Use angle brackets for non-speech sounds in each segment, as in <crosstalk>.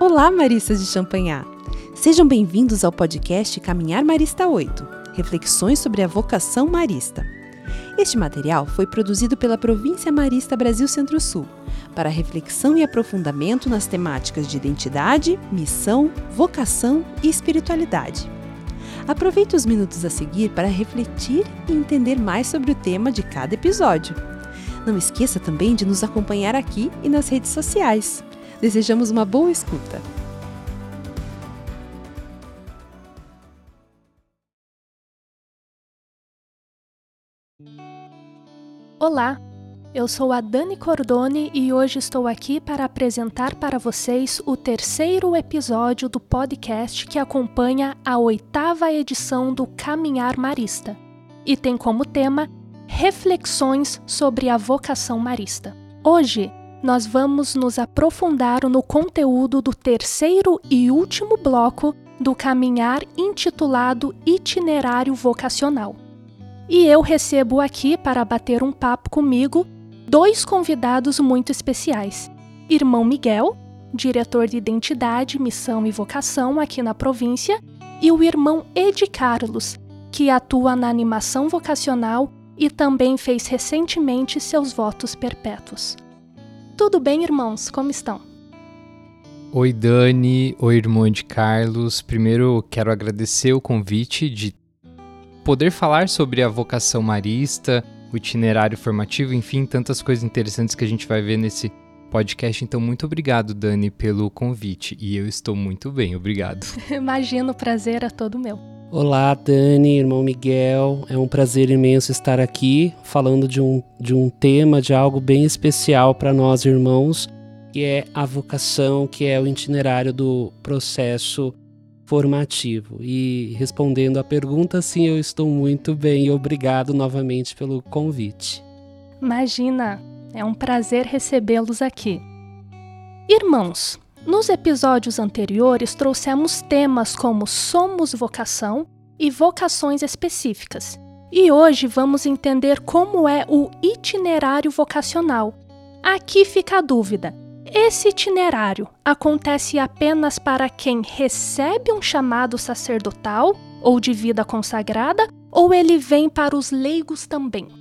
Olá, maristas de Champanhar! Sejam bem-vindos ao podcast Caminhar Marista 8 Reflexões sobre a vocação marista. Este material foi produzido pela Província Marista Brasil Centro-Sul para reflexão e aprofundamento nas temáticas de identidade, missão, vocação e espiritualidade. Aproveite os minutos a seguir para refletir e entender mais sobre o tema de cada episódio. Não esqueça também de nos acompanhar aqui e nas redes sociais. Desejamos uma boa escuta. Olá, eu sou a Dani Cordone e hoje estou aqui para apresentar para vocês o terceiro episódio do podcast que acompanha a oitava edição do Caminhar Marista e tem como tema Reflexões sobre a vocação marista. Hoje nós vamos nos aprofundar no conteúdo do terceiro e último bloco do caminhar intitulado Itinerário Vocacional. E eu recebo aqui para bater um papo comigo dois convidados muito especiais: Irmão Miguel, diretor de Identidade, Missão e Vocação aqui na província, e o irmão Ed Carlos, que atua na animação vocacional e também fez recentemente seus votos perpétuos. Tudo bem, irmãos? Como estão? Oi, Dani. Oi, irmão de Carlos. Primeiro, quero agradecer o convite de poder falar sobre a vocação marista, o itinerário formativo, enfim, tantas coisas interessantes que a gente vai ver nesse podcast. Então, muito obrigado, Dani, pelo convite. E eu estou muito bem, obrigado. <laughs> Imagino, o prazer é todo meu. Olá, Dani, irmão Miguel. É um prazer imenso estar aqui falando de um, de um tema, de algo bem especial para nós, irmãos, que é a vocação, que é o itinerário do processo formativo. E respondendo à pergunta, sim, eu estou muito bem e obrigado novamente pelo convite. Imagina, é um prazer recebê-los aqui. Irmãos, nos episódios anteriores, trouxemos temas como Somos Vocação e vocações específicas. E hoje vamos entender como é o itinerário vocacional. Aqui fica a dúvida: esse itinerário acontece apenas para quem recebe um chamado sacerdotal ou de vida consagrada, ou ele vem para os leigos também?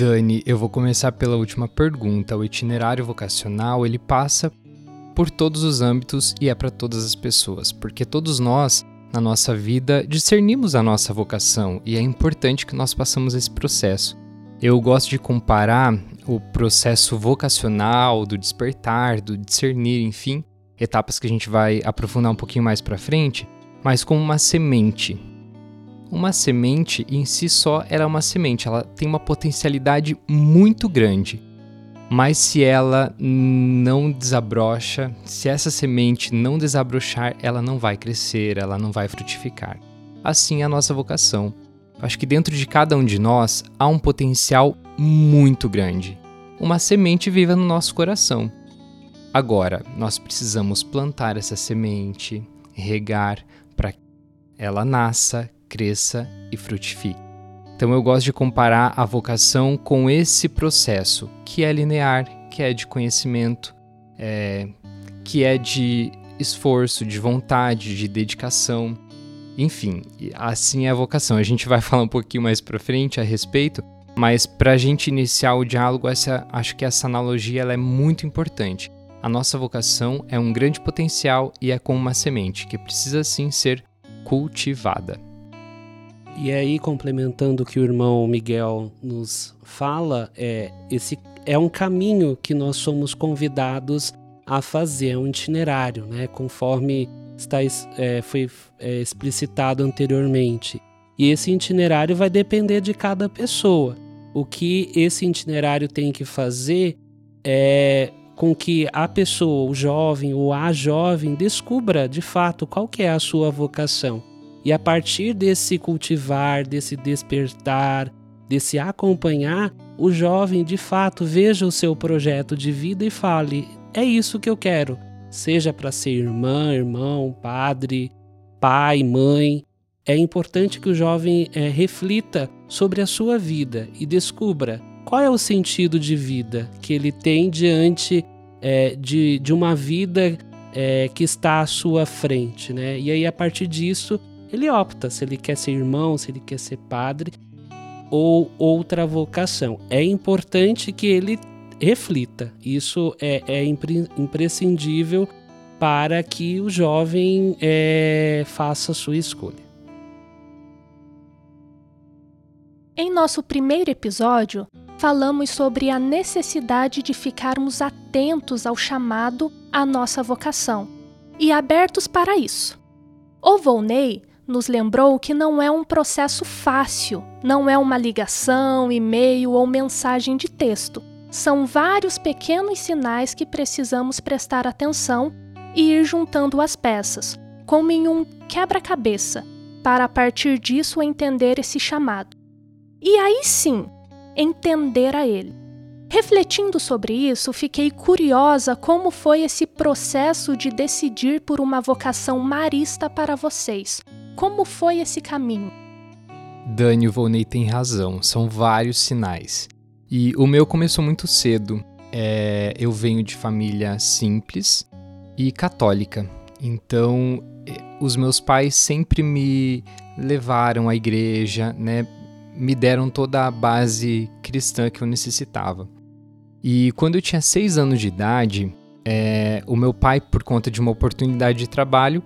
Dani, eu vou começar pela última pergunta. O itinerário vocacional, ele passa por todos os âmbitos e é para todas as pessoas, porque todos nós, na nossa vida, discernimos a nossa vocação e é importante que nós passamos esse processo. Eu gosto de comparar o processo vocacional, do despertar, do discernir, enfim, etapas que a gente vai aprofundar um pouquinho mais para frente, mas com uma semente. Uma semente em si só ela é uma semente, ela tem uma potencialidade muito grande. Mas se ela não desabrocha, se essa semente não desabrochar, ela não vai crescer, ela não vai frutificar. Assim é a nossa vocação. Acho que dentro de cada um de nós há um potencial muito grande. Uma semente viva no nosso coração. Agora, nós precisamos plantar essa semente, regar para que ela nasça, cresça e frutifique. Então eu gosto de comparar a vocação com esse processo, que é linear, que é de conhecimento, é, que é de esforço, de vontade, de dedicação. Enfim, assim é a vocação. A gente vai <laughs> falar um pouquinho mais para frente a respeito, mas para a gente iniciar o diálogo, essa, acho que essa analogia ela é muito importante. A nossa vocação é um grande potencial e é como uma semente que precisa sim ser cultivada. E aí, complementando o que o irmão Miguel nos fala, é, esse é um caminho que nós somos convidados a fazer, é um itinerário, né, conforme está, é, foi é, explicitado anteriormente. E esse itinerário vai depender de cada pessoa. O que esse itinerário tem que fazer é com que a pessoa, o jovem ou a jovem, descubra de fato qual que é a sua vocação e a partir desse cultivar, desse despertar, desse acompanhar, o jovem de fato veja o seu projeto de vida e fale: é isso que eu quero. Seja para ser irmã, irmão, padre, pai, mãe. É importante que o jovem é, reflita sobre a sua vida e descubra qual é o sentido de vida que ele tem diante é, de, de uma vida é, que está à sua frente, né? E aí a partir disso ele opta se ele quer ser irmão, se ele quer ser padre ou outra vocação. É importante que ele reflita. Isso é, é imprescindível para que o jovem é, faça sua escolha. Em nosso primeiro episódio, falamos sobre a necessidade de ficarmos atentos ao chamado à nossa vocação e abertos para isso. O Volney nos lembrou que não é um processo fácil, não é uma ligação, e-mail ou mensagem de texto. São vários pequenos sinais que precisamos prestar atenção e ir juntando as peças, como em um quebra-cabeça, para a partir disso entender esse chamado. E aí sim, entender a ele. Refletindo sobre isso, fiquei curiosa como foi esse processo de decidir por uma vocação marista para vocês. Como foi esse caminho? Dani Volney tem razão, são vários sinais. E o meu começou muito cedo. É, eu venho de família simples e católica, então é, os meus pais sempre me levaram à igreja, né? me deram toda a base cristã que eu necessitava. E quando eu tinha seis anos de idade, é, o meu pai, por conta de uma oportunidade de trabalho,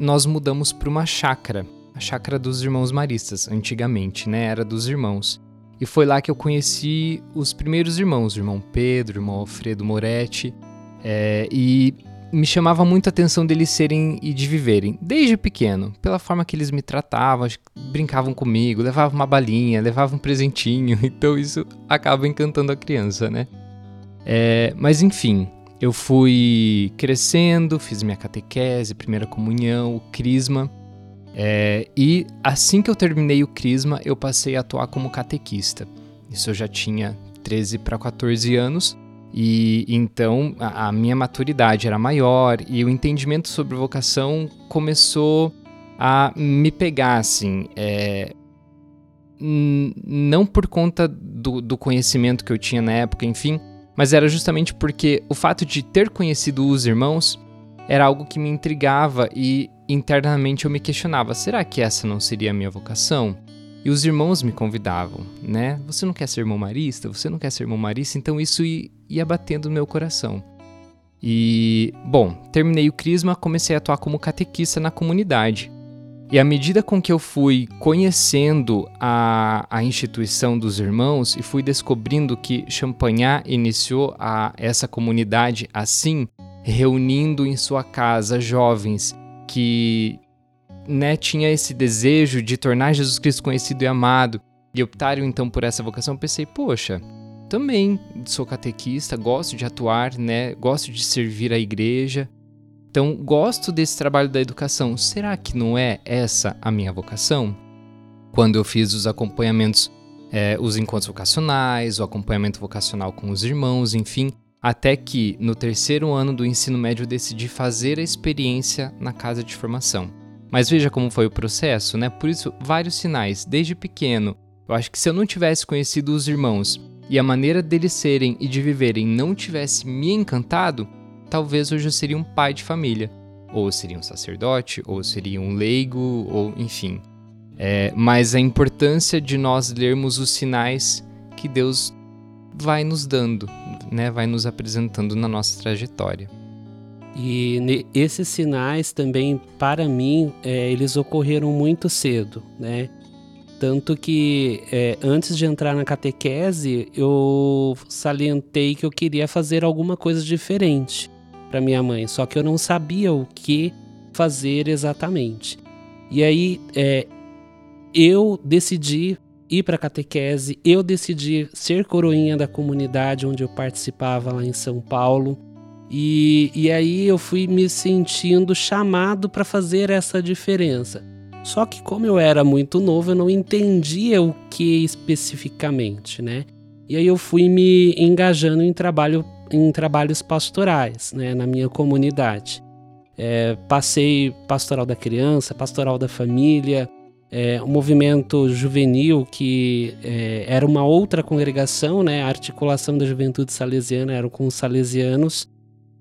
nós mudamos para uma chácara, a chácara dos irmãos maristas, antigamente, né? Era dos irmãos. E foi lá que eu conheci os primeiros irmãos, o irmão Pedro, o irmão Alfredo Moretti. É, e me chamava muito a atenção deles serem e de viverem, desde pequeno, pela forma que eles me tratavam, brincavam comigo, levavam uma balinha, levavam um presentinho, <laughs> então isso acaba encantando a criança, né? É, mas enfim, eu fui crescendo, fiz minha catequese, primeira comunhão, o crisma, é, e assim que eu terminei o crisma, eu passei a atuar como catequista. Isso eu já tinha 13 para 14 anos, e então a, a, minha maturidade era maior e o entendimento sobre vocação começou a me pegar, assim. É, não por conta do, do conhecimento que eu tinha na época, enfim, mas era justamente porque o fato de ter conhecido os irmãos era algo que me intrigava e internamente eu me questionava: será que essa não seria a minha vocação? E os irmãos me convidavam, né? Você não quer ser irmão marista? Você não quer ser irmão marista? Então isso ia batendo no meu coração. E, bom, terminei o Crisma, comecei a atuar como catequista na comunidade. E à medida com que eu fui conhecendo a, a instituição dos irmãos e fui descobrindo que Champagnat iniciou a, essa comunidade assim, reunindo em sua casa jovens que né, tinha esse desejo de tornar Jesus Cristo conhecido e amado e optaram então por essa vocação, pensei, poxa, também sou catequista, gosto de atuar, né, gosto de servir a igreja. Então, gosto desse trabalho da educação. Será que não é essa a minha vocação? Quando eu fiz os acompanhamentos, é, os encontros vocacionais, o acompanhamento vocacional com os irmãos, enfim, até que no terceiro ano do ensino médio eu decidi fazer a experiência na casa de formação. Mas veja como foi o processo, né? Por isso, vários sinais, desde pequeno. Eu acho que se eu não tivesse conhecido os irmãos e a maneira deles serem e de viverem não tivesse me encantado, talvez hoje eu seria um pai de família. Ou seria um sacerdote, ou seria um leigo, ou enfim. É, mas a importância de nós lermos os sinais que Deus vai nos dando, né? vai nos apresentando na nossa trajetória. E esses sinais também, para mim, é, eles ocorreram muito cedo, né? Tanto que é, antes de entrar na catequese, eu salientei que eu queria fazer alguma coisa diferente para minha mãe, só que eu não sabia o que fazer exatamente. E aí é, eu decidi ir para catequese, eu decidi ser coroinha da comunidade onde eu participava lá em São Paulo. E, e aí eu fui me sentindo chamado para fazer essa diferença. Só que como eu era muito novo, eu não entendia o que especificamente, né? E aí eu fui me engajando em trabalho em trabalhos pastorais, né, na minha comunidade. É, passei pastoral da criança, pastoral da família, é, um movimento juvenil que é, era uma outra congregação, né? A articulação da juventude salesiana era com os salesianos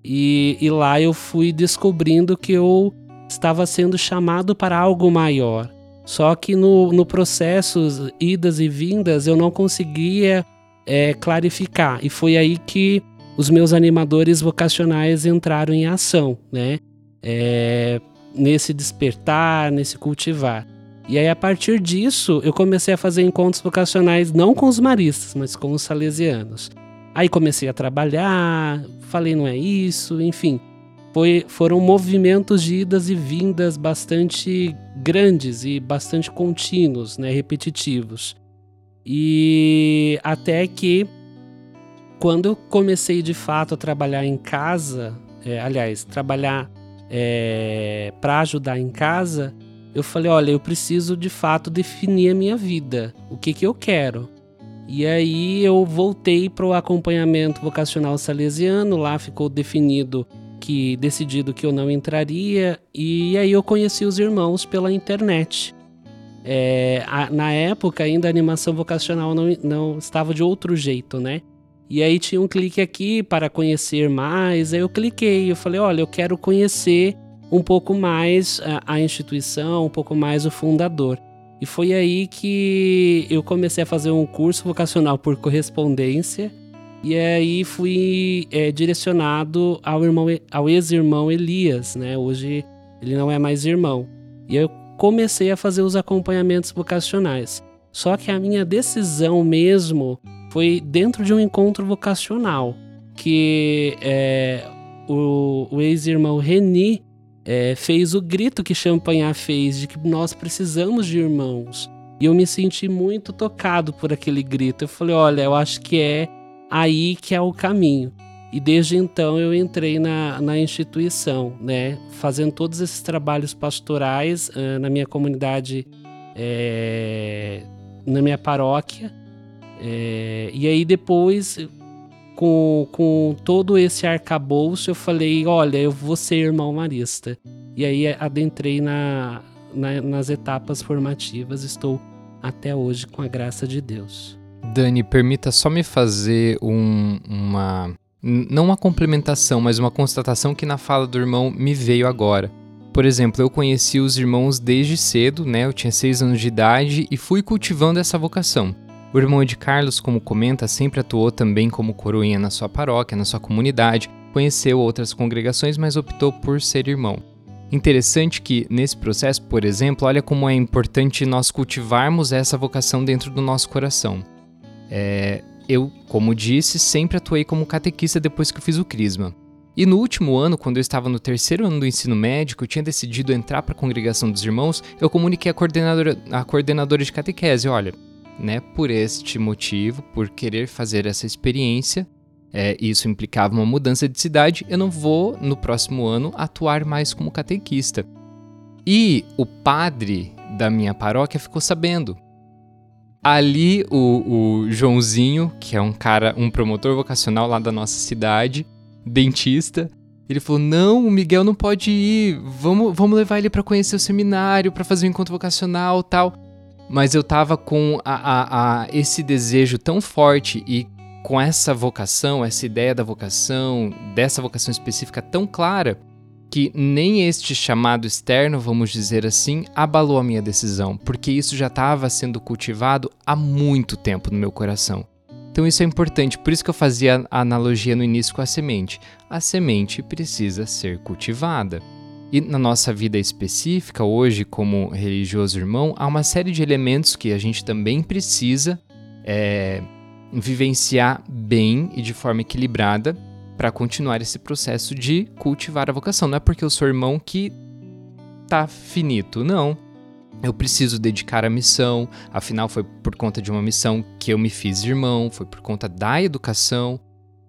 E, e lá eu fui descobrindo que eu estava sendo chamado para algo maior. Só que no, no processo, idas e vindas, eu não conseguia é, clarificar. E foi aí que os meus animadores vocacionais entraram em ação, né? É, nesse despertar, nesse cultivar. E aí, a partir disso, eu comecei a fazer encontros vocacionais não com os maristas, mas com os salesianos. Aí comecei a trabalhar, falei não é isso, enfim. Foi, foram movimentos de idas e vindas bastante grandes e bastante contínuos, né, repetitivos. E até que quando eu comecei de fato a trabalhar em casa, é, aliás, trabalhar é, para ajudar em casa, eu falei, olha, eu preciso de fato definir a minha vida, o que que eu quero. E aí eu voltei para o acompanhamento vocacional salesiano, lá ficou definido que decidido que eu não entraria e aí eu conheci os irmãos pela internet. É, a, na época ainda a animação vocacional não, não estava de outro jeito, né? E aí tinha um clique aqui para conhecer mais. Aí eu cliquei, eu falei, olha, eu quero conhecer um pouco mais a, a instituição, um pouco mais o fundador. E foi aí que eu comecei a fazer um curso vocacional por correspondência. E aí fui é, direcionado ao irmão, ao ex-irmão Elias, né? Hoje ele não é mais irmão. E eu comecei a fazer os acompanhamentos vocacionais. Só que a minha decisão mesmo foi dentro de um encontro vocacional que é, o, o ex-irmão Reni é, fez o grito que Champagnat fez de que nós precisamos de irmãos. E eu me senti muito tocado por aquele grito. Eu falei: olha, eu acho que é aí que é o caminho. E desde então eu entrei na, na instituição, né, fazendo todos esses trabalhos pastorais uh, na minha comunidade, é, na minha paróquia, é, e aí depois, com, com todo esse arcabouço, eu falei, olha, eu vou ser irmão marista. E aí adentrei na, na, nas etapas formativas, estou até hoje com a graça de Deus. Dani, permita só me fazer um, uma. Não uma complementação, mas uma constatação que na fala do irmão me veio agora. Por exemplo, eu conheci os irmãos desde cedo, né? Eu tinha seis anos de idade e fui cultivando essa vocação. O irmão de Carlos, como comenta, sempre atuou também como coroinha na sua paróquia, na sua comunidade, conheceu outras congregações, mas optou por ser irmão. Interessante que, nesse processo, por exemplo, olha como é importante nós cultivarmos essa vocação dentro do nosso coração. É, eu, como disse, sempre atuei como catequista depois que eu fiz o Crisma. E no último ano, quando eu estava no terceiro ano do ensino médico, eu tinha decidido entrar para a congregação dos irmãos, eu comuniquei à coordenadora, à coordenadora de catequese, olha, né, por este motivo, por querer fazer essa experiência, é, isso implicava uma mudança de cidade, eu não vou, no próximo ano, atuar mais como catequista. E o padre da minha paróquia ficou sabendo. Ali, o, o Joãozinho, que é um cara, um promotor vocacional lá da nossa cidade, dentista, ele falou: Não, o Miguel não pode ir, vamos, vamos levar ele para conhecer o seminário, para fazer um encontro vocacional tal mas eu tava com a, a, a, esse desejo tão forte e com essa vocação, essa ideia da vocação, dessa vocação específica tão clara, que nem este chamado externo, vamos dizer assim, abalou a minha decisão, porque isso já estava sendo cultivado há muito tempo no meu coração. Então isso é importante, por isso que eu fazia a analogia no início com a semente. A semente precisa ser cultivada. E na nossa vida específica, hoje, como religioso irmão, há uma série de elementos que a gente também precisa é, vivenciar bem e de forma equilibrada para continuar esse processo de cultivar a vocação. Não é porque eu sou irmão que tá finito, não. Eu preciso dedicar a missão, afinal foi por conta de uma missão que eu me fiz irmão, foi por conta da educação,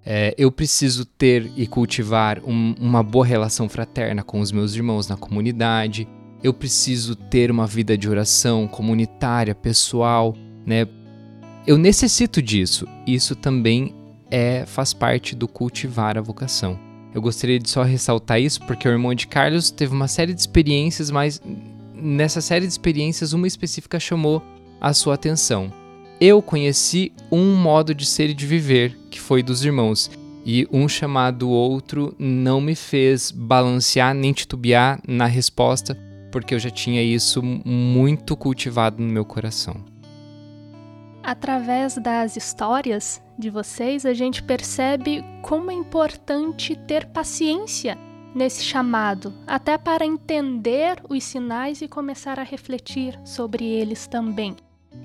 é, eu preciso ter e cultivar um, uma boa relação fraterna com os meus irmãos na comunidade. Eu preciso ter uma vida de oração comunitária, pessoal, né? Eu necessito disso. Isso também é faz parte do cultivar a vocação. Eu gostaria de só ressaltar isso porque o irmão de Carlos teve uma série de experiências, mas nessa série de experiências uma específica chamou a sua atenção eu conheci um modo de ser e de viver, que foi dos irmãos. E um chamado outro não me fez balancear nem titubear na resposta, porque eu já tinha isso muito cultivado no meu coração. Através das histórias de vocês, a gente percebe como é importante ter paciência nesse chamado, até para entender os sinais e começar a refletir sobre eles também.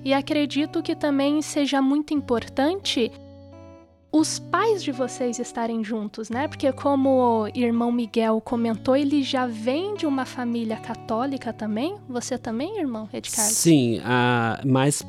E acredito que também seja muito importante os pais de vocês estarem juntos, né? Porque como o irmão Miguel comentou, ele já vem de uma família católica também. Você também, irmão Ed Carlos? Sim, a, mas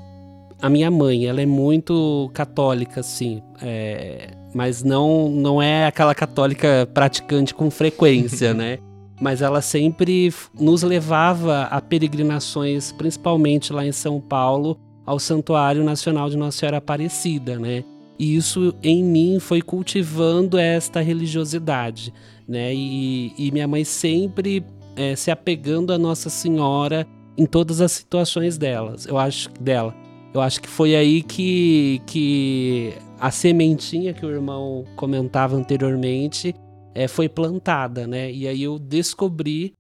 a minha mãe, ela é muito católica, sim. É, mas não, não é aquela católica praticante com frequência, <laughs> né? Mas ela sempre nos levava a peregrinações, principalmente lá em São Paulo, ao Santuário Nacional de Nossa Senhora Aparecida, né? E isso em mim foi cultivando esta religiosidade, né? E, e minha mãe sempre é, se apegando a Nossa Senhora em todas as situações delas. Eu acho dela. Eu acho que foi aí que, que a sementinha que o irmão comentava anteriormente é, foi plantada, né? E aí eu descobri,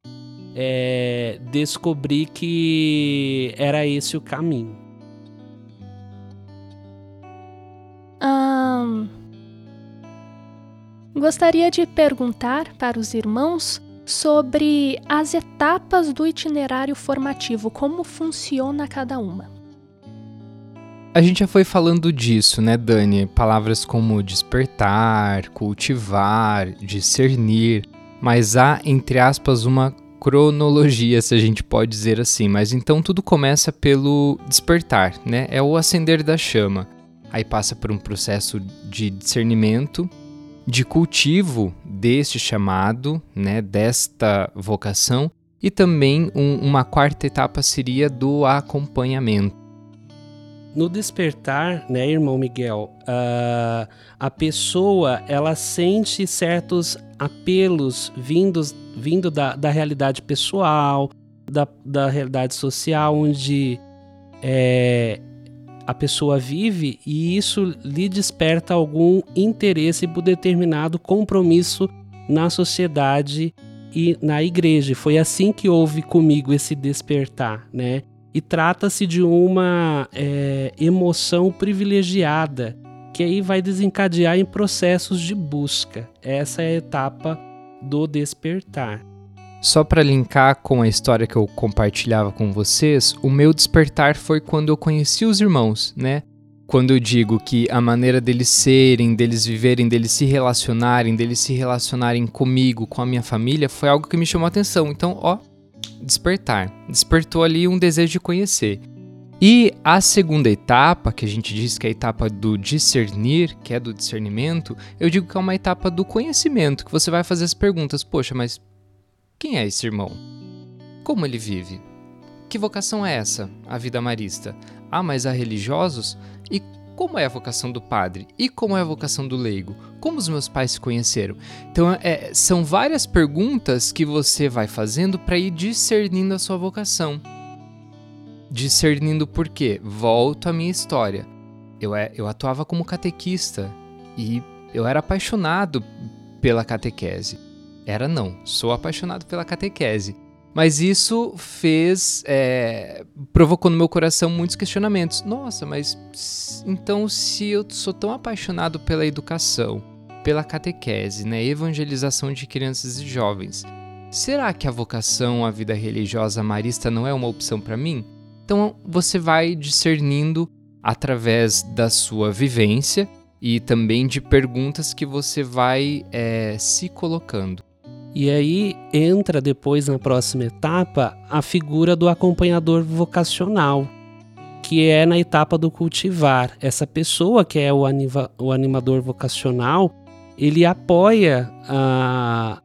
é, descobri que era esse o caminho. Gostaria de perguntar para os irmãos sobre as etapas do itinerário formativo, como funciona cada uma. A gente já foi falando disso, né, Dani? Palavras como despertar, cultivar, discernir, mas há, entre aspas, uma cronologia, se a gente pode dizer assim. Mas então tudo começa pelo despertar, né? É o acender da chama. Aí passa por um processo de discernimento, de cultivo deste chamado, né, desta vocação, e também um, uma quarta etapa seria do acompanhamento. No despertar, né, irmão Miguel, uh, a pessoa ela sente certos apelos vindos vindo da, da realidade pessoal, da, da realidade social, onde é, a pessoa vive e isso lhe desperta algum interesse por determinado compromisso na sociedade e na igreja. Foi assim que houve comigo esse despertar, né? E trata-se de uma é, emoção privilegiada que aí vai desencadear em processos de busca. Essa é a etapa do despertar. Só para linkar com a história que eu compartilhava com vocês, o meu despertar foi quando eu conheci os irmãos, né? Quando eu digo que a maneira deles serem, deles viverem, deles se relacionarem, deles se relacionarem comigo, com a minha família, foi algo que me chamou a atenção. Então, ó, despertar. Despertou ali um desejo de conhecer. E a segunda etapa, que a gente diz que é a etapa do discernir, que é do discernimento, eu digo que é uma etapa do conhecimento, que você vai fazer as perguntas: poxa, mas quem é esse irmão? Como ele vive? Que vocação é essa, a vida marista? Ah, mas há religiosos? E como é a vocação do padre? E como é a vocação do leigo? Como os meus pais se conheceram? Então, é, são várias perguntas que você vai fazendo para ir discernindo a sua vocação. Discernindo por quê? Volto à minha história. Eu, é, eu atuava como catequista e eu era apaixonado pela catequese. Era não, sou apaixonado pela catequese. Mas isso fez. É, provocou no meu coração muitos questionamentos. Nossa, mas então se eu sou tão apaixonado pela educação, pela catequese, né, evangelização de crianças e jovens, será que a vocação à vida religiosa marista não é uma opção para mim? Então você vai discernindo através da sua vivência e também de perguntas que você vai é, se colocando. E aí entra depois na próxima etapa a figura do acompanhador vocacional, que é na etapa do cultivar. Essa pessoa que é o, anima, o animador vocacional, ele apoia a,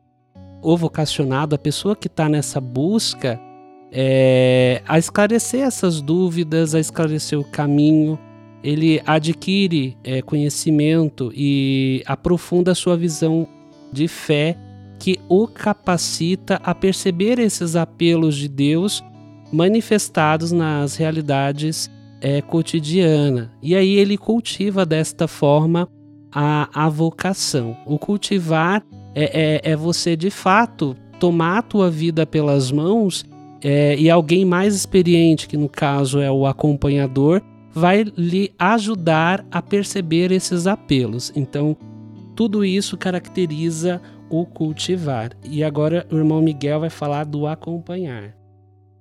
o vocacionado, a pessoa que está nessa busca, é, a esclarecer essas dúvidas, a esclarecer o caminho. Ele adquire é, conhecimento e aprofunda a sua visão de fé o capacita a perceber esses apelos de Deus manifestados nas realidades é, cotidianas. E aí ele cultiva desta forma a, a vocação. O cultivar é, é, é você de fato tomar a tua vida pelas mãos é, e alguém mais experiente, que no caso é o acompanhador, vai lhe ajudar a perceber esses apelos. Então, tudo isso caracteriza o cultivar. E agora o irmão Miguel vai falar do acompanhar.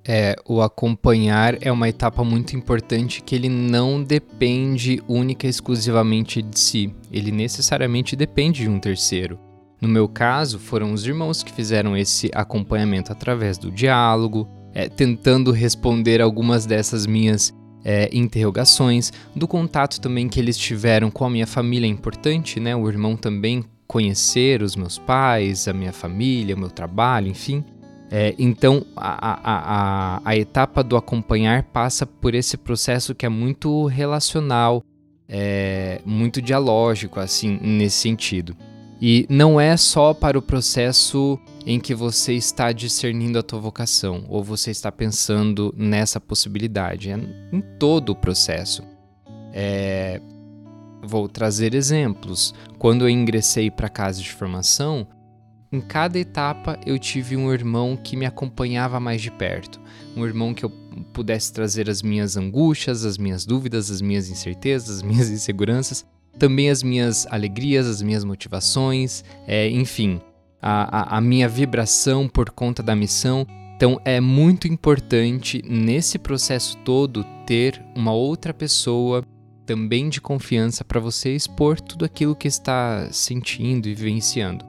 É, o acompanhar é uma etapa muito importante que ele não depende única e exclusivamente de si. Ele necessariamente depende de um terceiro. No meu caso, foram os irmãos que fizeram esse acompanhamento através do diálogo, é, tentando responder algumas dessas minhas é, interrogações, do contato também que eles tiveram com a minha família é importante, né? O irmão também conhecer os meus pais, a minha família, o meu trabalho, enfim. É, então, a, a, a, a, etapa do acompanhar passa por esse processo que é muito relacional, é, muito dialógico, assim, nesse sentido. E não é só para o processo em que você está discernindo a tua vocação ou você está pensando nessa possibilidade, é em todo o processo. É... Vou trazer exemplos. Quando eu ingressei para a casa de formação, em cada etapa eu tive um irmão que me acompanhava mais de perto, um irmão que eu pudesse trazer as minhas angústias, as minhas dúvidas, as minhas incertezas, as minhas inseguranças também as minhas alegrias, as minhas motivações, é, enfim, a, a, a minha vibração por conta da missão. Então é muito importante nesse processo todo ter uma outra pessoa também de confiança para você expor tudo aquilo que está sentindo e vivenciando.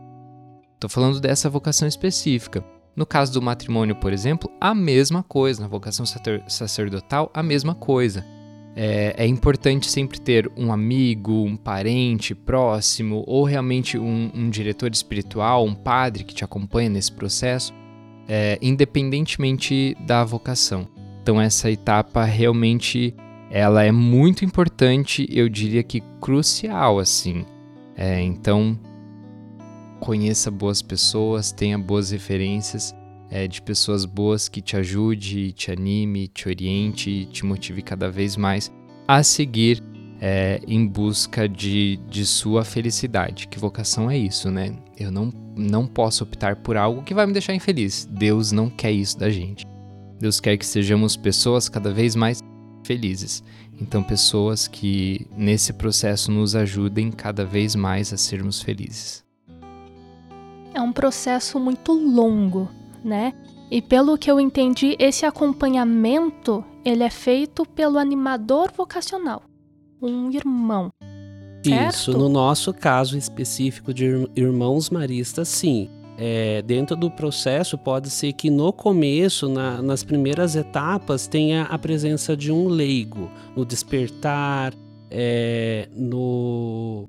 Estou falando dessa vocação específica. No caso do matrimônio, por exemplo, a mesma coisa. Na vocação sacerdotal, a mesma coisa. É, é, importante sempre ter um amigo, um parente próximo, ou realmente um, um diretor espiritual, um padre que te acompanha nesse processo, é, independentemente da vocação. Então essa etapa realmente ela é muito importante, eu diria que crucial assim. É, então conheça boas pessoas, tenha boas referências é, de pessoas boas que te ajude, te anime, te oriente, te motive cada vez mais a seguir é, em busca de, de sua felicidade. Que vocação é isso, né? Eu não, não posso optar por algo que vai me deixar infeliz. Deus não quer isso da gente. Deus quer que sejamos pessoas cada vez mais felizes. Então, pessoas que nesse processo nos ajudem cada vez mais a sermos felizes. É um processo muito longo, né? E pelo que eu entendi, esse acompanhamento ele é feito pelo animador vocacional, um irmão. Certo? Isso, no nosso caso específico de irmãos maristas, sim. É, dentro do processo, pode ser que no começo, na, nas primeiras etapas, tenha a presença de um leigo no despertar, é, no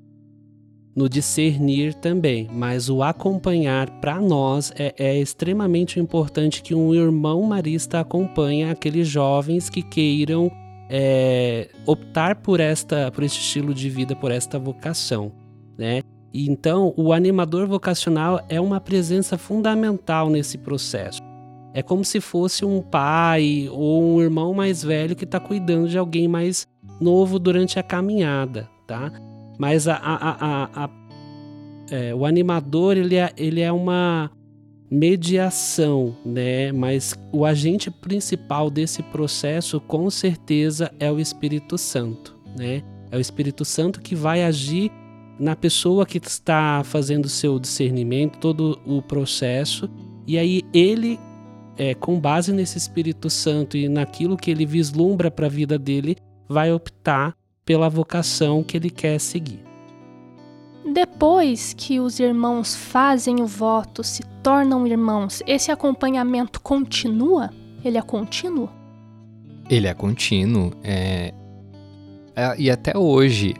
no discernir também, mas o acompanhar para nós é, é, extremamente importante que um irmão marista acompanhe aqueles jovens que queiram é, optar por esta, por este estilo de vida, por esta vocação, né? Então o animador vocacional é uma presença fundamental nesse processo. É como se fosse um pai ou um irmão mais velho que está cuidando de alguém mais novo durante a caminhada, tá? Mas a, a, a é, o animador ele é, ele é uma mediação, né? Mas o agente principal desse processo, com certeza, é o Espírito Santo, né? É o Espírito Santo que vai agir na pessoa que está fazendo o seu discernimento, todo o processo, e aí ele, é, com base nesse Espírito Santo e naquilo que ele vislumbra para a vida dele, vai optar pela vocação que ele quer seguir. Depois que os irmãos fazem o voto, se tornam irmãos, esse acompanhamento continua? Ele é contínuo? Ele é contínuo. É, e até hoje,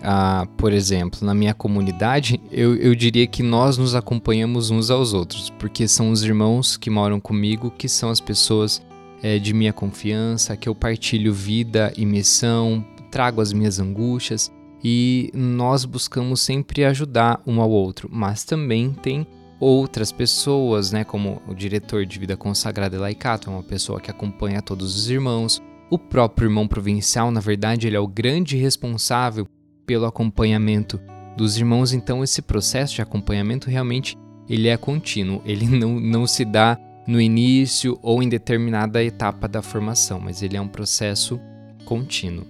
por exemplo, na minha comunidade, eu, eu diria que nós nos acompanhamos uns aos outros, porque são os irmãos que moram comigo que são as pessoas é, de minha confiança, que eu partilho vida e missão, trago as minhas angústias e nós buscamos sempre ajudar um ao outro, mas também tem outras pessoas, né, como o diretor de vida consagrada Laicato, é uma pessoa que acompanha todos os irmãos. O próprio irmão provincial, na verdade, ele é o grande responsável pelo acompanhamento dos irmãos, então esse processo de acompanhamento realmente ele é contínuo, ele não, não se dá no início ou em determinada etapa da formação, mas ele é um processo contínuo.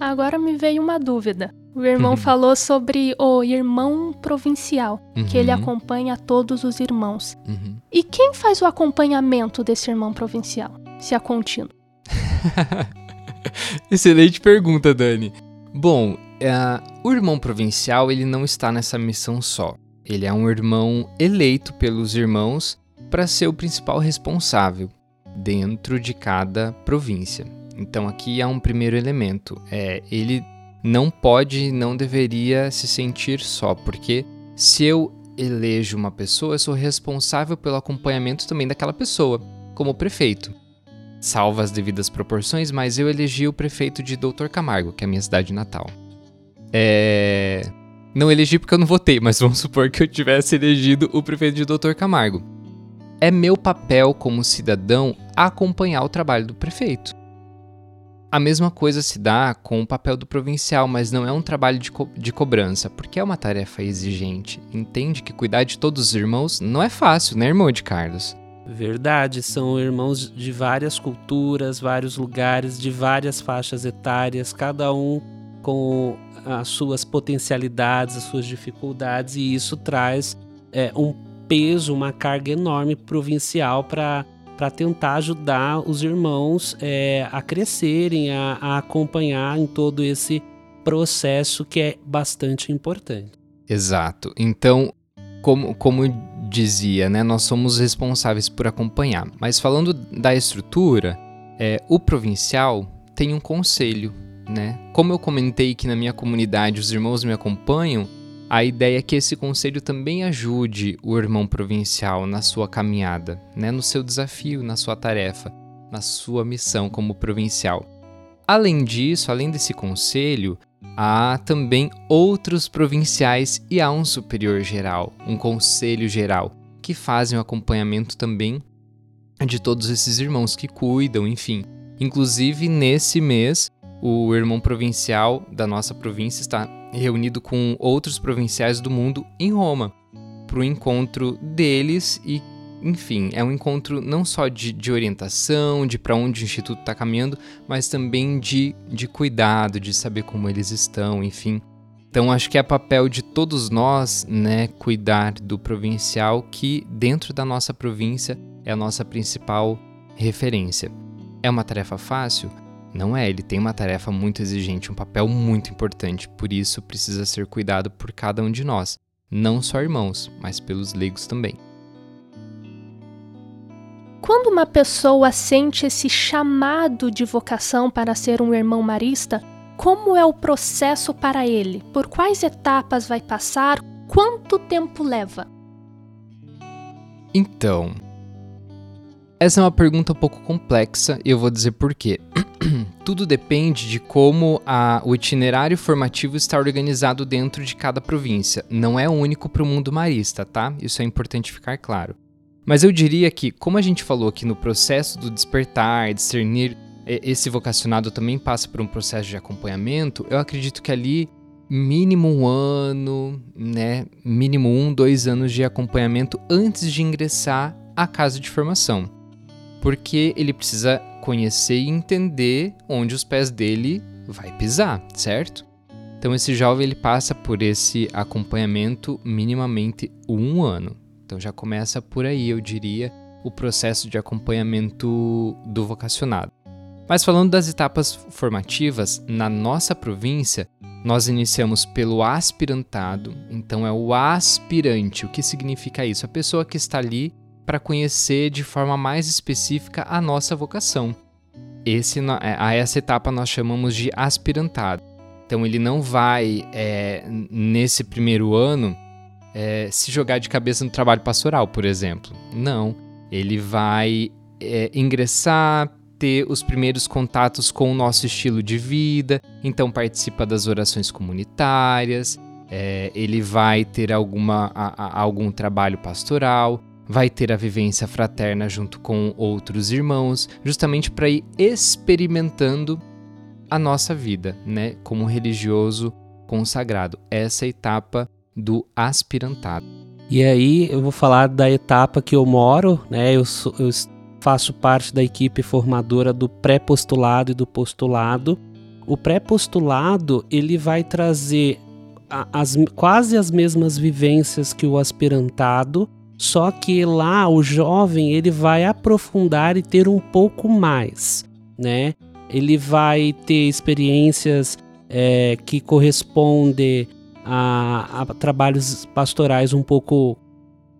Agora me veio uma dúvida. O irmão uhum. falou sobre o irmão provincial, uhum. que ele uhum. acompanha todos os irmãos. Uhum. E quem faz o acompanhamento desse irmão provincial, se é contínuo? <laughs> Excelente pergunta, Dani. Bom, uh, o irmão provincial ele não está nessa missão só. Ele é um irmão eleito pelos irmãos para ser o principal responsável dentro de cada província. Então aqui há um primeiro elemento. É, ele não pode, não deveria se sentir só, porque se eu elejo uma pessoa, eu sou responsável pelo acompanhamento também daquela pessoa, como prefeito. Salva as devidas proporções, mas eu elegi o prefeito de Doutor Camargo, que é a minha cidade natal. É... Não elegi porque eu não votei, mas vamos supor que eu tivesse elegido o prefeito de Doutor Camargo. É meu papel como cidadão acompanhar o trabalho do prefeito. A mesma coisa se dá com o papel do provincial, mas não é um trabalho de, co de cobrança, porque é uma tarefa exigente. Entende que cuidar de todos os irmãos não é fácil, né, irmão de Carlos? Verdade, são irmãos de várias culturas, vários lugares, de várias faixas etárias, cada um com as suas potencialidades, as suas dificuldades, e isso traz é, um peso, uma carga enorme provincial para para tentar ajudar os irmãos é, a crescerem, a, a acompanhar em todo esse processo que é bastante importante. Exato. Então, como, como dizia, né, nós somos responsáveis por acompanhar. Mas falando da estrutura, é, o provincial tem um conselho, né? Como eu comentei que na minha comunidade os irmãos me acompanham, a ideia é que esse conselho também ajude o irmão provincial na sua caminhada, né, no seu desafio, na sua tarefa, na sua missão como provincial. Além disso, além desse conselho, há também outros provinciais e há um superior geral, um conselho geral, que fazem o acompanhamento também de todos esses irmãos que cuidam, enfim. Inclusive, nesse mês, o irmão provincial da nossa província está reunido com outros provinciais do mundo em Roma, para o encontro deles e, enfim, é um encontro não só de, de orientação, de para onde o Instituto está caminhando, mas também de, de cuidado, de saber como eles estão, enfim. Então acho que é papel de todos nós, né, cuidar do provincial que dentro da nossa província é a nossa principal referência. É uma tarefa fácil? Não é, ele tem uma tarefa muito exigente, um papel muito importante, por isso precisa ser cuidado por cada um de nós, não só irmãos, mas pelos leigos também. Quando uma pessoa sente esse chamado de vocação para ser um irmão marista, como é o processo para ele? Por quais etapas vai passar? Quanto tempo leva? Então, essa é uma pergunta um pouco complexa e eu vou dizer por quê. <clears throat> Tudo depende de como a, o itinerário formativo está organizado dentro de cada província. Não é único para o mundo marista, tá? Isso é importante ficar claro. Mas eu diria que, como a gente falou aqui no processo do despertar, discernir, esse vocacionado também passa por um processo de acompanhamento, eu acredito que ali mínimo um ano, né? Mínimo um, dois anos de acompanhamento antes de ingressar à casa de formação. Porque ele precisa conhecer e entender onde os pés dele vai pisar, certo? Então esse jovem ele passa por esse acompanhamento minimamente um ano. Então já começa por aí, eu diria, o processo de acompanhamento do vocacionado. Mas falando das etapas formativas, na nossa província, nós iniciamos pelo aspirantado. Então é o aspirante. O que significa isso? A pessoa que está ali para conhecer de forma mais específica a nossa vocação. Esse, é, a essa etapa nós chamamos de aspirantado. Então ele não vai, é, nesse primeiro ano, é, se jogar de cabeça no trabalho pastoral, por exemplo. Não. Ele vai é, ingressar, ter os primeiros contatos com o nosso estilo de vida, então participa das orações comunitárias, é, ele vai ter alguma, a, a, algum trabalho pastoral, vai ter a vivência fraterna junto com outros irmãos, justamente para ir experimentando a nossa vida, né, como religioso consagrado. Essa etapa do aspirantado. E aí eu vou falar da etapa que eu moro, né? Eu, sou, eu faço parte da equipe formadora do pré-postulado e do postulado. O pré-postulado ele vai trazer as, quase as mesmas vivências que o aspirantado, só que lá o jovem ele vai aprofundar e ter um pouco mais, né? Ele vai ter experiências é, que correspondem a, a trabalhos pastorais um pouco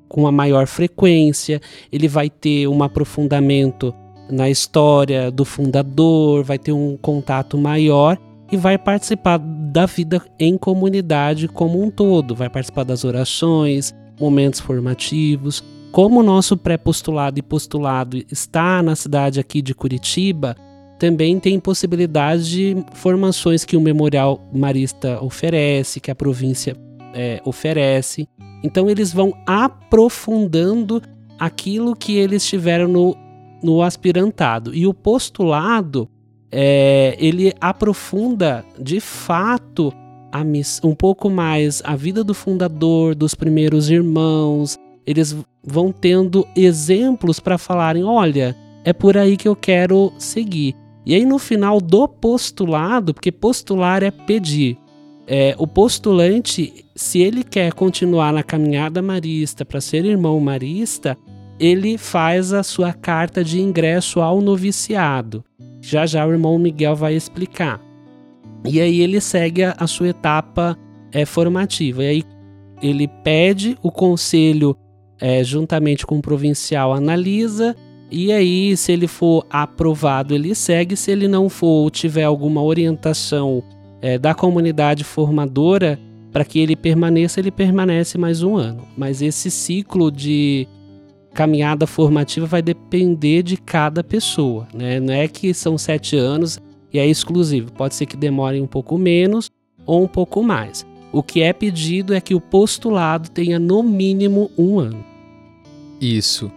com uma maior frequência, ele vai ter um aprofundamento na história do fundador, vai ter um contato maior e vai participar da vida em comunidade como um todo, vai participar das orações, momentos formativos. Como o nosso pré-postulado e postulado está na cidade aqui de Curitiba, também tem possibilidade de formações que o Memorial Marista oferece, que a província é, oferece. Então eles vão aprofundando aquilo que eles tiveram no, no aspirantado. E o postulado, é, ele aprofunda de fato a miss, um pouco mais a vida do fundador, dos primeiros irmãos. Eles vão tendo exemplos para falarem: olha, é por aí que eu quero seguir. E aí no final do postulado, porque postular é pedir, é, o postulante, se ele quer continuar na caminhada marista para ser irmão marista, ele faz a sua carta de ingresso ao noviciado. Já já o irmão Miguel vai explicar. E aí ele segue a, a sua etapa é, formativa. E aí ele pede, o conselho, é, juntamente com o provincial, analisa e aí, se ele for aprovado, ele segue. Se ele não for, ou tiver alguma orientação é, da comunidade formadora para que ele permaneça, ele permanece mais um ano. Mas esse ciclo de caminhada formativa vai depender de cada pessoa, né? Não é que são sete anos e é exclusivo. Pode ser que demore um pouco menos ou um pouco mais. O que é pedido é que o postulado tenha no mínimo um ano. Isso.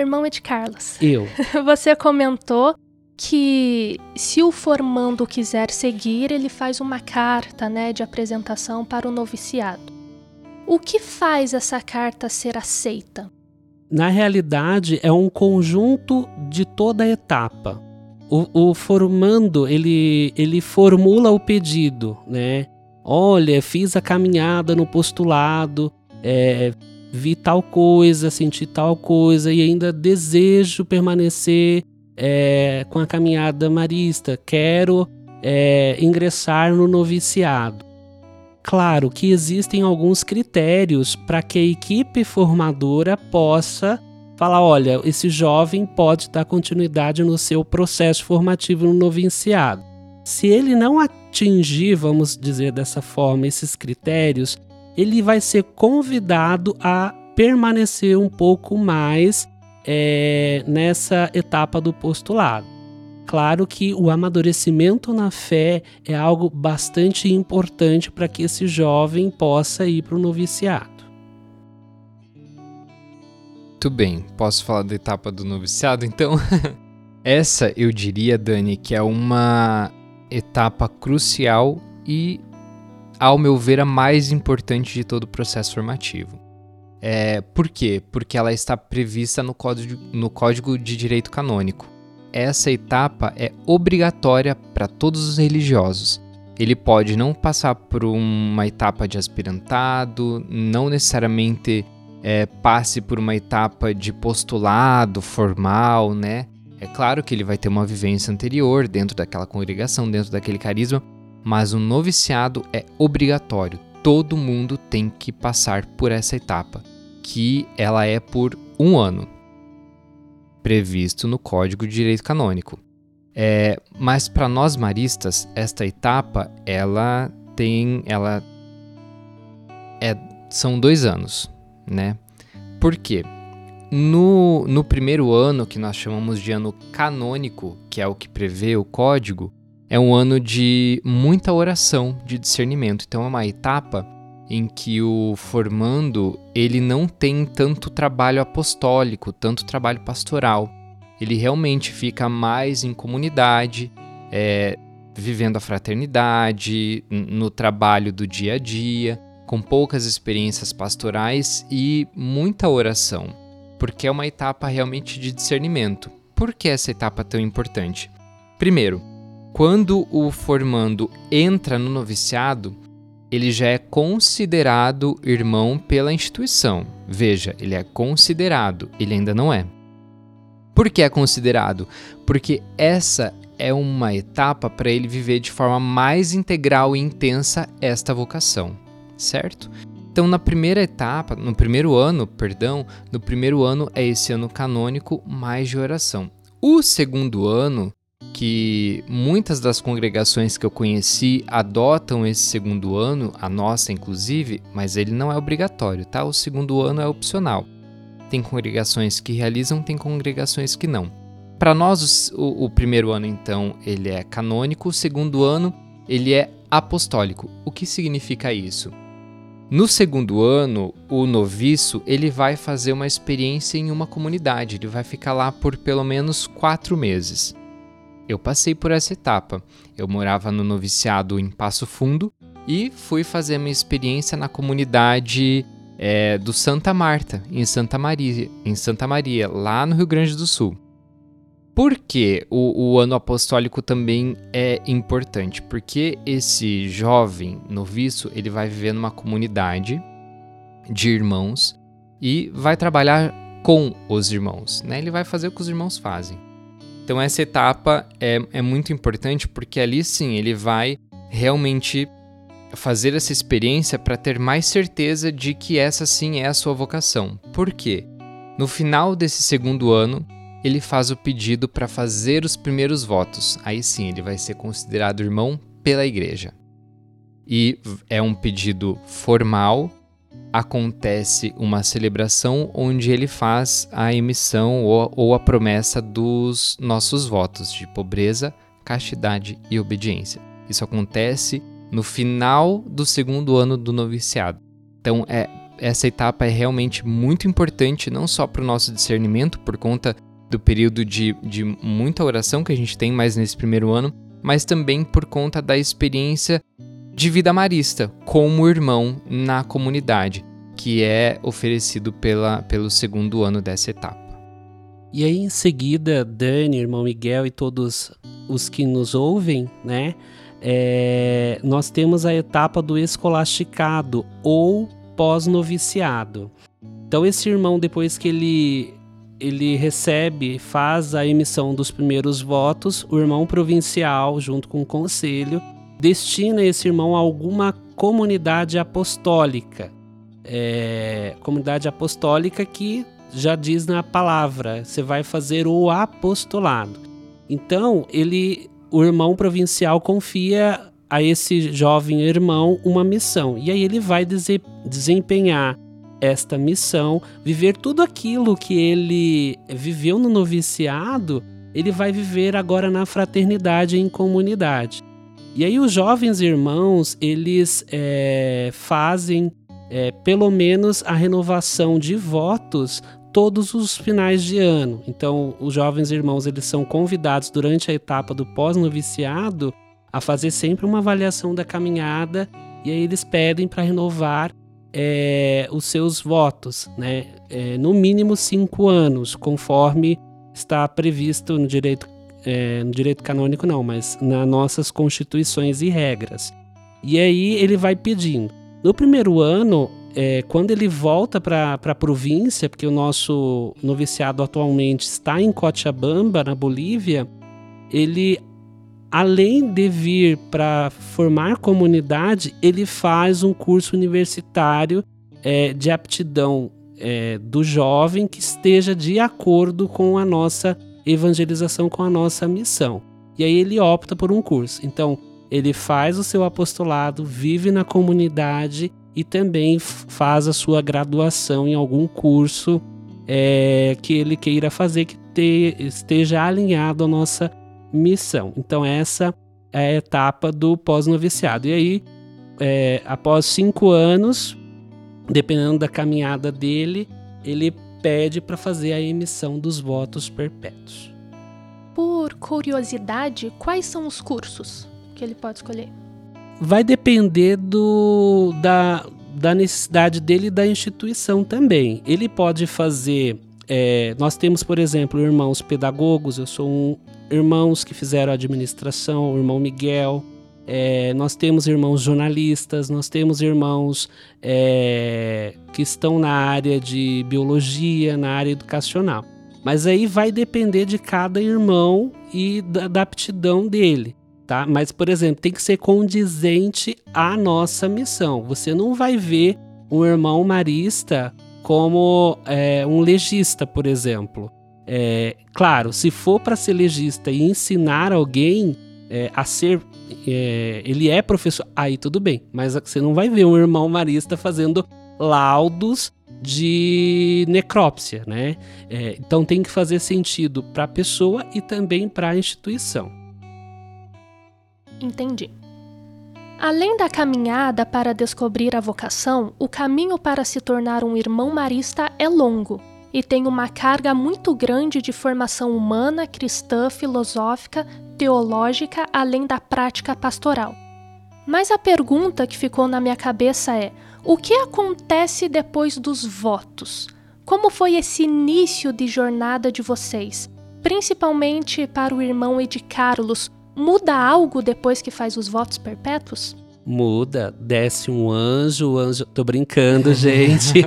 Irmão Ed Carlos. Eu. <laughs> Você comentou que se o formando quiser seguir, ele faz uma carta, né, de apresentação para o noviciado. O que faz essa carta ser aceita? Na realidade, é um conjunto de toda a etapa. O, o formando, ele, ele formula o pedido, né? Olha, fiz a caminhada no postulado, é, vi tal coisa, senti tal coisa e ainda desejo permanecer é, com a caminhada marista, quero é, ingressar no noviciado. Claro que existem alguns critérios para que a equipe formadora possa falar: olha, esse jovem pode dar continuidade no seu processo formativo no noviciado. Se ele não atingir, vamos dizer dessa forma, esses critérios, ele vai ser convidado a permanecer um pouco mais é, nessa etapa do postulado. Claro que o amadurecimento na fé é algo bastante importante para que esse jovem possa ir para o noviciado. Muito bem, posso falar da etapa do noviciado então? <laughs> Essa eu diria, Dani, que é uma etapa crucial e ao meu ver, a mais importante de todo o processo formativo. É, por quê? Porque ela está prevista no código, no código de Direito Canônico. Essa etapa é obrigatória para todos os religiosos. Ele pode não passar por uma etapa de aspirantado, não necessariamente é, passe por uma etapa de postulado formal, né? É claro que ele vai ter uma vivência anterior dentro daquela congregação, dentro daquele carisma, mas o noviciado é obrigatório. Todo mundo tem que passar por essa etapa, que ela é por um ano, previsto no Código de Direito Canônico. É, mas para nós maristas, esta etapa ela tem, ela é, são dois anos, né? Por quê? No, no primeiro ano, que nós chamamos de ano canônico, que é o que prevê o código, é um ano de muita oração, de discernimento. Então é uma etapa em que o formando ele não tem tanto trabalho apostólico, tanto trabalho pastoral. Ele realmente fica mais em comunidade, é, vivendo a fraternidade, no trabalho do dia a dia, com poucas experiências pastorais e muita oração, porque é uma etapa realmente de discernimento. Por que essa etapa é tão importante? Primeiro, quando o formando entra no noviciado, ele já é considerado irmão pela instituição. Veja, ele é considerado, ele ainda não é. Por que é considerado? Porque essa é uma etapa para ele viver de forma mais integral e intensa esta vocação certo? Então, na primeira etapa, no primeiro ano, perdão, no primeiro ano é esse ano canônico mais de oração. O segundo ano, que muitas das congregações que eu conheci adotam esse segundo ano, a nossa inclusive, mas ele não é obrigatório, tá? O segundo ano é opcional. Tem congregações que realizam, tem congregações que não. Para nós, o, o primeiro ano, então, ele é canônico, o segundo ano, ele é apostólico. O que significa isso? No segundo ano, o noviço ele vai fazer uma experiência em uma comunidade, ele vai ficar lá por pelo menos quatro meses. Eu passei por essa etapa. Eu morava no noviciado em Passo Fundo e fui fazer minha experiência na comunidade é, do Santa Marta, em Santa Maria, em Santa Maria, lá no Rio Grande do Sul. Por que o, o, ano apostólico também é importante? Porque esse jovem noviço ele vai viver numa comunidade de irmãos e vai trabalhar com os irmãos, né? Ele vai fazer o que os irmãos fazem. Então essa etapa é, é muito importante porque ali sim ele vai realmente fazer essa experiência para ter mais certeza de que essa sim é a sua vocação. Por quê? No final desse segundo ano, ele faz o pedido para fazer os primeiros votos. Aí sim, ele vai ser considerado irmão pela igreja. E é um pedido formal, acontece uma celebração onde ele faz a emissão ou, ou a promessa dos nossos votos de pobreza, castidade e obediência. Isso acontece no final do segundo ano do noviciado. Então, é, essa etapa é realmente muito importante, não só para o nosso discernimento, por conta do período de, de muita oração que a gente tem mais nesse primeiro ano, mas também por conta da experiência de vida marista como irmão na comunidade, que é oferecido pela, pelo segundo ano dessa etapa. E aí, em seguida, Dani, irmão Miguel e todos os que nos ouvem, né? É, nós temos a etapa do escolasticado ou pós-noviciado. Então, esse irmão, depois que ele ele recebe, faz a emissão dos primeiros votos, o irmão provincial, junto com o conselho, destina esse irmão a alguma comunidade apostólica. É, comunidade apostólica que já diz na palavra, você vai fazer o apostolado. Então, ele, o irmão provincial confia a esse jovem irmão uma missão, e aí ele vai desempenhar esta missão, viver tudo aquilo que ele viveu no noviciado, ele vai viver agora na fraternidade em comunidade. E aí os jovens irmãos, eles é, fazem é, pelo menos a renovação de votos todos os finais de ano. Então, os jovens irmãos, eles são convidados durante a etapa do pós-noviciado a fazer sempre uma avaliação da caminhada e aí eles pedem para renovar é, os seus votos, né? É, no mínimo cinco anos, conforme está previsto no direito, é, no direito canônico, não, mas nas nossas constituições e regras. E aí ele vai pedindo. No primeiro ano, é, quando ele volta para a província, porque o nosso noviciado atualmente está em Cochabamba, na Bolívia, ele além de vir para formar comunidade, ele faz um curso universitário é, de aptidão é, do jovem que esteja de acordo com a nossa evangelização, com a nossa missão. E aí ele opta por um curso. Então, ele faz o seu apostolado, vive na comunidade e também faz a sua graduação em algum curso é, que ele queira fazer que te, esteja alinhado à nossa missão. Então, essa é a etapa do pós-noviciado. E aí, é, após cinco anos, dependendo da caminhada dele, ele pede para fazer a emissão dos votos perpétuos. Por curiosidade, quais são os cursos que ele pode escolher? Vai depender do, da, da necessidade dele e da instituição também. Ele pode fazer. É, nós temos, por exemplo, irmãos pedagogos, eu sou um irmãos que fizeram administração, o irmão Miguel. É, nós temos irmãos jornalistas, nós temos irmãos é, que estão na área de biologia, na área educacional. Mas aí vai depender de cada irmão e da, da aptidão dele. Tá? Mas, por exemplo, tem que ser condizente à nossa missão. Você não vai ver um irmão marista como é, um legista, por exemplo. É, claro, se for para ser legista e ensinar alguém é, a ser. É, ele é professor, aí tudo bem. Mas você não vai ver um irmão marista fazendo laudos de necrópsia, né? É, então tem que fazer sentido para a pessoa e também para a instituição. Entendi. Além da caminhada para descobrir a vocação, o caminho para se tornar um irmão marista é longo e tem uma carga muito grande de formação humana, cristã, filosófica, teológica, além da prática pastoral. Mas a pergunta que ficou na minha cabeça é: o que acontece depois dos votos? Como foi esse início de jornada de vocês? Principalmente para o irmão Ed Carlos, muda algo depois que faz os votos perpétuos? Muda, desce um anjo, o anjo. Tô brincando, gente.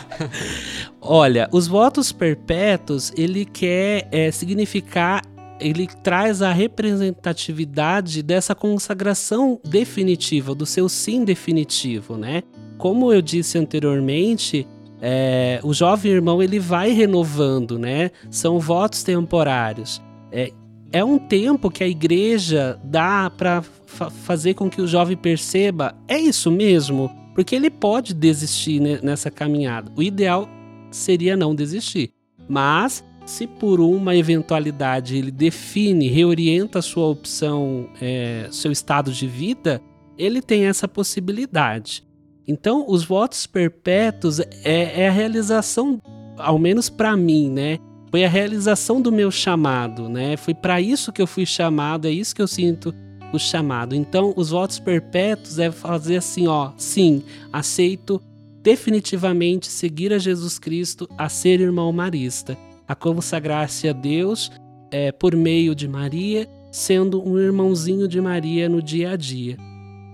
<laughs> Olha, os votos perpétuos, ele quer é, significar ele traz a representatividade dessa consagração definitiva, do seu sim definitivo, né? Como eu disse anteriormente, é, o jovem irmão ele vai renovando, né? São votos temporários. É, é um tempo que a igreja dá para fa fazer com que o jovem perceba é isso mesmo, porque ele pode desistir né, nessa caminhada. O ideal seria não desistir, mas se por uma eventualidade ele define, reorienta sua opção, é, seu estado de vida, ele tem essa possibilidade. Então, os votos perpétuos é, é a realização, ao menos para mim, né? Foi a realização do meu chamado, né? Foi para isso que eu fui chamado, é isso que eu sinto o chamado. Então, os votos perpétuos é fazer assim, ó, sim, aceito definitivamente seguir a Jesus Cristo, a ser irmão marista a consagrar-se a Deus é, por meio de Maria, sendo um irmãozinho de Maria no dia a dia.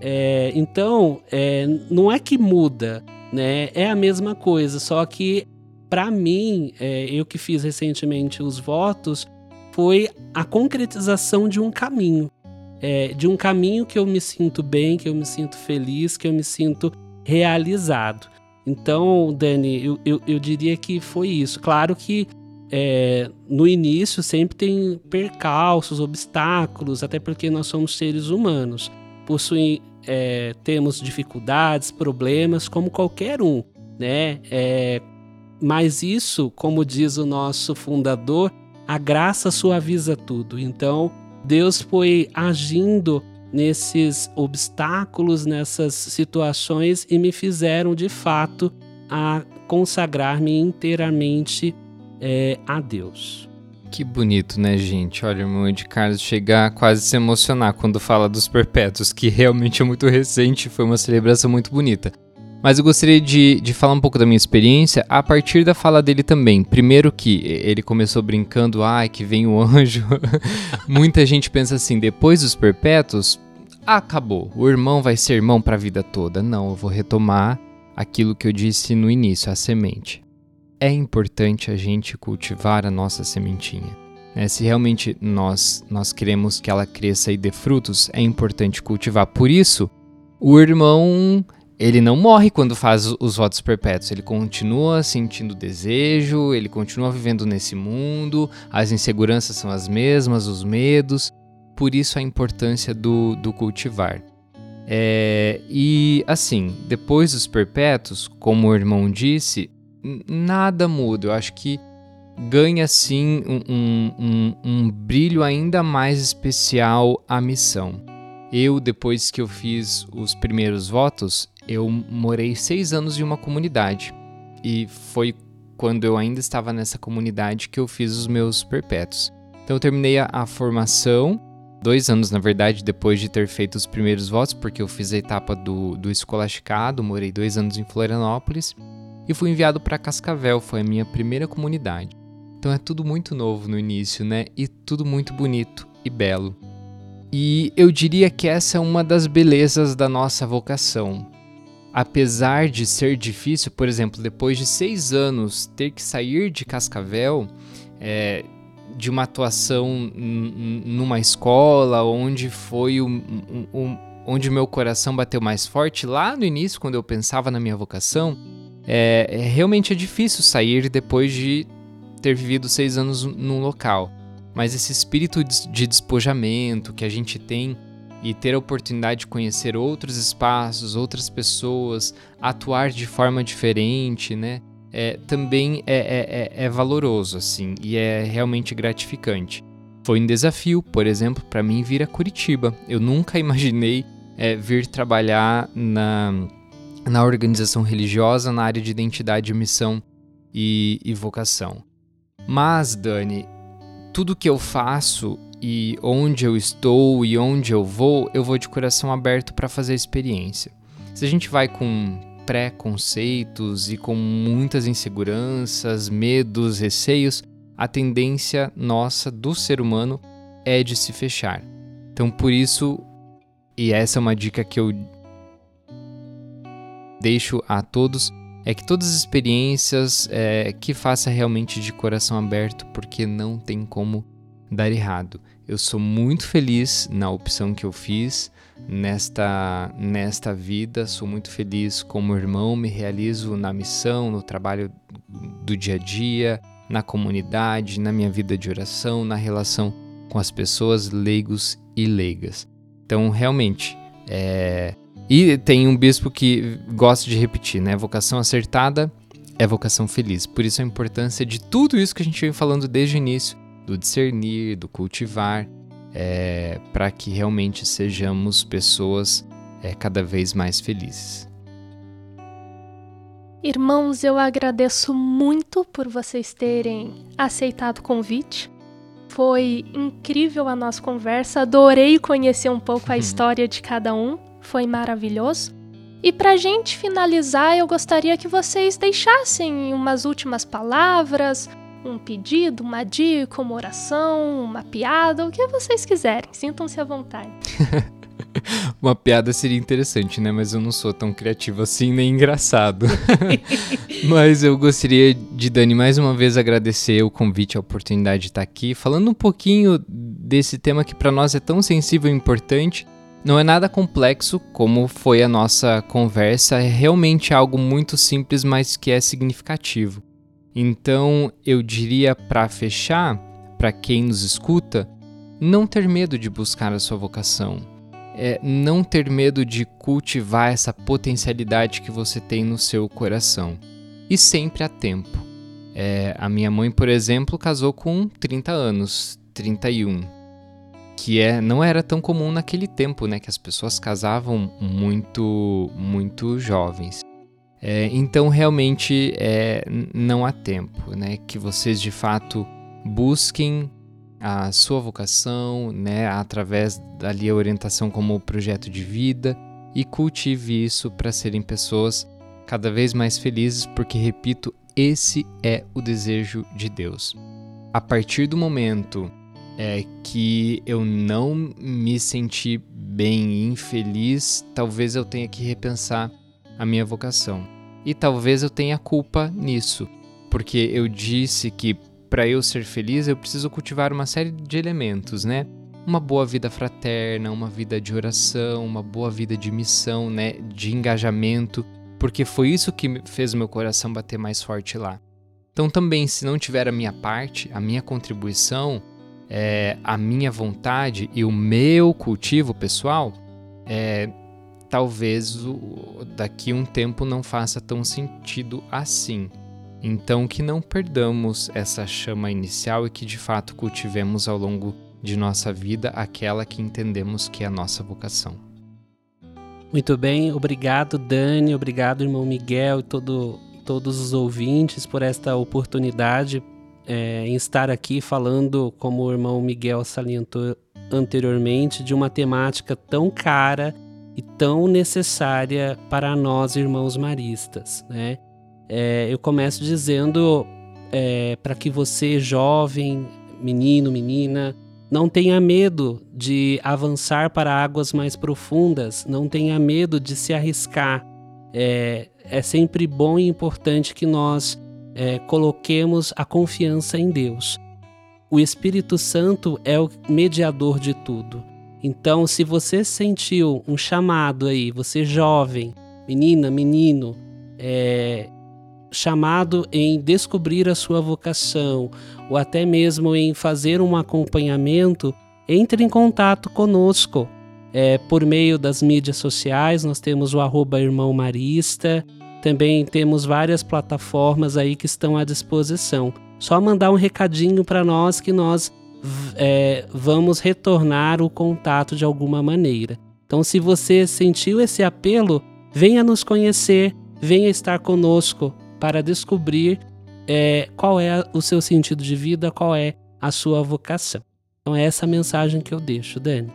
É, então, é, não é que muda, né? É a mesma coisa, só que para mim, é, eu que fiz recentemente os votos, foi a concretização de um caminho. É, de um caminho que eu me sinto bem, que eu me sinto feliz, que eu me sinto realizado. Então, Dani, eu, eu, eu diria que foi isso. Claro que é, no início sempre tem percalços, obstáculos, até porque nós somos seres humanos. Possuem, é, temos dificuldades, problemas, como qualquer um, né? É, mas isso, como diz o nosso fundador, a graça suaviza tudo. Então, Deus foi agindo nesses obstáculos, nessas situações e me fizeram de fato a consagrar-me inteiramente é, a Deus. Que bonito, né, gente? Olha, o irmão de Carlos chegar a quase se emocionar quando fala dos perpétuos, que realmente é muito recente, foi uma celebração muito bonita. Mas eu gostaria de, de falar um pouco da minha experiência a partir da fala dele também. Primeiro que ele começou brincando, ai, que vem o anjo. <laughs> Muita gente pensa assim, depois dos perpétuos, acabou, o irmão vai ser irmão para a vida toda. Não, eu vou retomar aquilo que eu disse no início, a semente é importante a gente cultivar a nossa sementinha. Né? Se realmente nós, nós queremos que ela cresça e dê frutos, é importante cultivar. Por isso, o irmão ele não morre quando faz os votos perpétuos, ele continua sentindo desejo, ele continua vivendo nesse mundo, as inseguranças são as mesmas, os medos, por isso a importância do, do cultivar. É, e assim, depois dos perpétuos, como o irmão disse, nada muda. Eu acho que ganha sim um, um, um, brilho ainda mais especial a missão. Eu, depois que eu fiz os primeiros votos, eu morei seis anos em uma comunidade e foi quando eu ainda estava nessa comunidade que eu fiz os meus perpétuos. Então eu terminei a, a formação dois anos, na verdade, depois de ter feito os primeiros votos, porque eu fiz a etapa do, do escolasticado, morei dois anos em Florianópolis e fui enviado para Cascavel, foi a minha primeira comunidade. Então é tudo muito novo no início, né? E tudo muito bonito e belo. E eu diria que essa é uma das belezas da nossa vocação. Apesar de ser difícil, por exemplo, depois de seis anos ter que sair de Cascavel, é, de uma atuação numa escola onde foi o, onde meu coração bateu mais forte lá no início quando eu pensava na minha vocação é, é, realmente é difícil sair depois de ter vivido seis anos num local mas esse espírito de despojamento que a gente tem e ter a oportunidade de conhecer outros espaços, outras pessoas, atuar de forma diferente, né? É, também é, é, é, é valoroso, assim, e é realmente gratificante. Foi um desafio, por exemplo, para mim vir a Curitiba. Eu nunca <laughs> imaginei é, vir trabalhar na, na organização religiosa na área de identidade, missão e, e vocação. Mas, Dani, tudo que eu faço e onde eu estou e onde eu vou, eu vou de coração aberto para fazer a experiência. Se a gente vai com preconceitos e com muitas inseguranças, medos, receios, a tendência nossa do ser humano é de se fechar. Então, por isso, e essa é uma dica que eu deixo a todos, é que todas as experiências é, que faça realmente de coração aberto, porque não tem como dar errado. Eu sou muito feliz na opção que eu fiz nesta, nesta vida, sou muito feliz como irmão, me realizo na missão, no trabalho do dia a dia, na comunidade, na minha vida de oração, na relação com as pessoas leigos e leigas. Então, realmente, é, e tem um bispo que gosta de repetir, né? Vocação acertada é vocação feliz. Por isso a importância de tudo isso que a gente vem falando desde o início, do discernir, do cultivar, é, para que realmente sejamos pessoas é, cada vez mais felizes. Irmãos, eu agradeço muito por vocês terem aceitado o convite. Foi incrível a nossa conversa, adorei conhecer um pouco a uhum. história de cada um foi maravilhoso. E para gente finalizar, eu gostaria que vocês deixassem umas últimas palavras, um pedido, uma dica, uma oração, uma piada, o que vocês quiserem. Sintam-se à vontade. <laughs> uma piada seria interessante, né? Mas eu não sou tão criativo assim, nem engraçado. <laughs> <laughs> Mas eu gostaria de, Dani, mais uma vez agradecer o convite, a oportunidade de estar aqui, falando um pouquinho desse tema que para nós é tão sensível e importante não é nada complexo, como foi a nossa conversa, é realmente algo muito simples, mas que é significativo. Então, eu diria para fechar, para quem nos escuta, não ter medo de buscar a sua vocação. É não ter medo de cultivar essa potencialidade que você tem no seu coração. E sempre há tempo. É, a minha mãe, por exemplo, casou com 30 anos, 31 que é não era tão comum naquele tempo, né, que as pessoas casavam muito muito jovens. É, então realmente é, não há tempo, né, que vocês de fato busquem a sua vocação, né, através dali a orientação como projeto de vida e cultive isso para serem pessoas cada vez mais felizes, porque repito, esse é o desejo de Deus. A partir do momento é que eu não me senti bem infeliz, talvez eu tenha que repensar a minha vocação. E talvez eu tenha culpa nisso, porque eu disse que para eu ser feliz eu preciso cultivar uma série de elementos, né? Uma boa vida fraterna, uma vida de oração, uma boa vida de missão, né, de engajamento, porque foi isso que fez meu coração bater mais forte lá. Então também, se não tiver a minha parte, a minha contribuição, é, a minha vontade e o meu cultivo pessoal, é, talvez o, daqui um tempo não faça tão sentido assim. Então, que não perdamos essa chama inicial e que de fato cultivemos ao longo de nossa vida aquela que entendemos que é a nossa vocação. Muito bem, obrigado Dani, obrigado irmão Miguel e todo, todos os ouvintes por esta oportunidade é, em estar aqui falando, como o irmão Miguel salientou anteriormente de uma temática tão cara e tão necessária para nós irmãos maristas, né? É, eu começo dizendo é, para que você, jovem, menino, menina, não tenha medo de avançar para águas mais profundas, não tenha medo de se arriscar. É, é sempre bom e importante que nós é, coloquemos a confiança em Deus. O Espírito Santo é o mediador de tudo. Então, se você sentiu um chamado aí, você jovem, menina, menino, é, chamado em descobrir a sua vocação ou até mesmo em fazer um acompanhamento, entre em contato conosco. É, por meio das mídias sociais, nós temos o arroba Irmão Marista, também temos várias plataformas aí que estão à disposição. Só mandar um recadinho para nós que nós é, vamos retornar o contato de alguma maneira. Então, se você sentiu esse apelo, venha nos conhecer, venha estar conosco para descobrir é, qual é o seu sentido de vida, qual é a sua vocação. Então, é essa mensagem que eu deixo, Dani.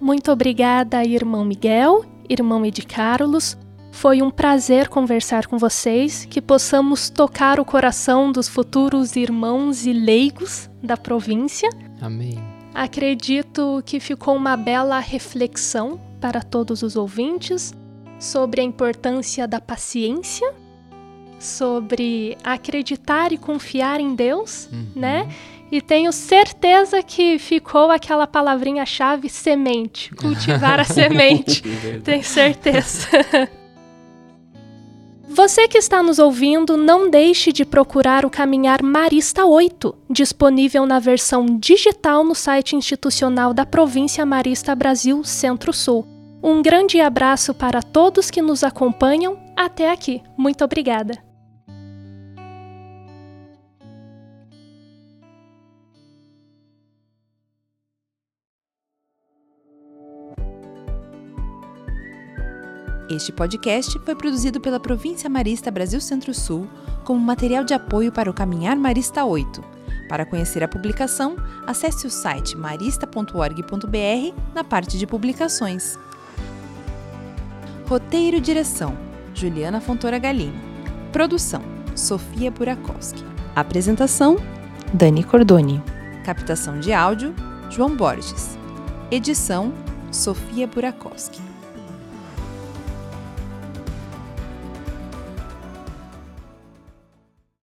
Muito obrigada, irmão Miguel, irmão Ed Carlos. Foi um prazer conversar com vocês, que possamos tocar o coração dos futuros irmãos e leigos da província. Amém. Acredito que ficou uma bela reflexão para todos os ouvintes sobre a importância da paciência, sobre acreditar e confiar em Deus, uhum. né? E tenho certeza que ficou aquela palavrinha-chave semente, cultivar a <laughs> semente. tenho certeza. <laughs> Você que está nos ouvindo, não deixe de procurar o Caminhar Marista 8, disponível na versão digital no site institucional da Província Marista Brasil Centro-Sul. Um grande abraço para todos que nos acompanham até aqui. Muito obrigada! Este podcast foi produzido pela Província Marista Brasil Centro-Sul como material de apoio para o Caminhar Marista 8. Para conhecer a publicação, acesse o site marista.org.br na parte de publicações. Roteiro e direção: Juliana Fontoura Galinho. Produção: Sofia Burakowski. Apresentação: Dani Cordoni. Captação de áudio: João Borges. Edição: Sofia Burakowski.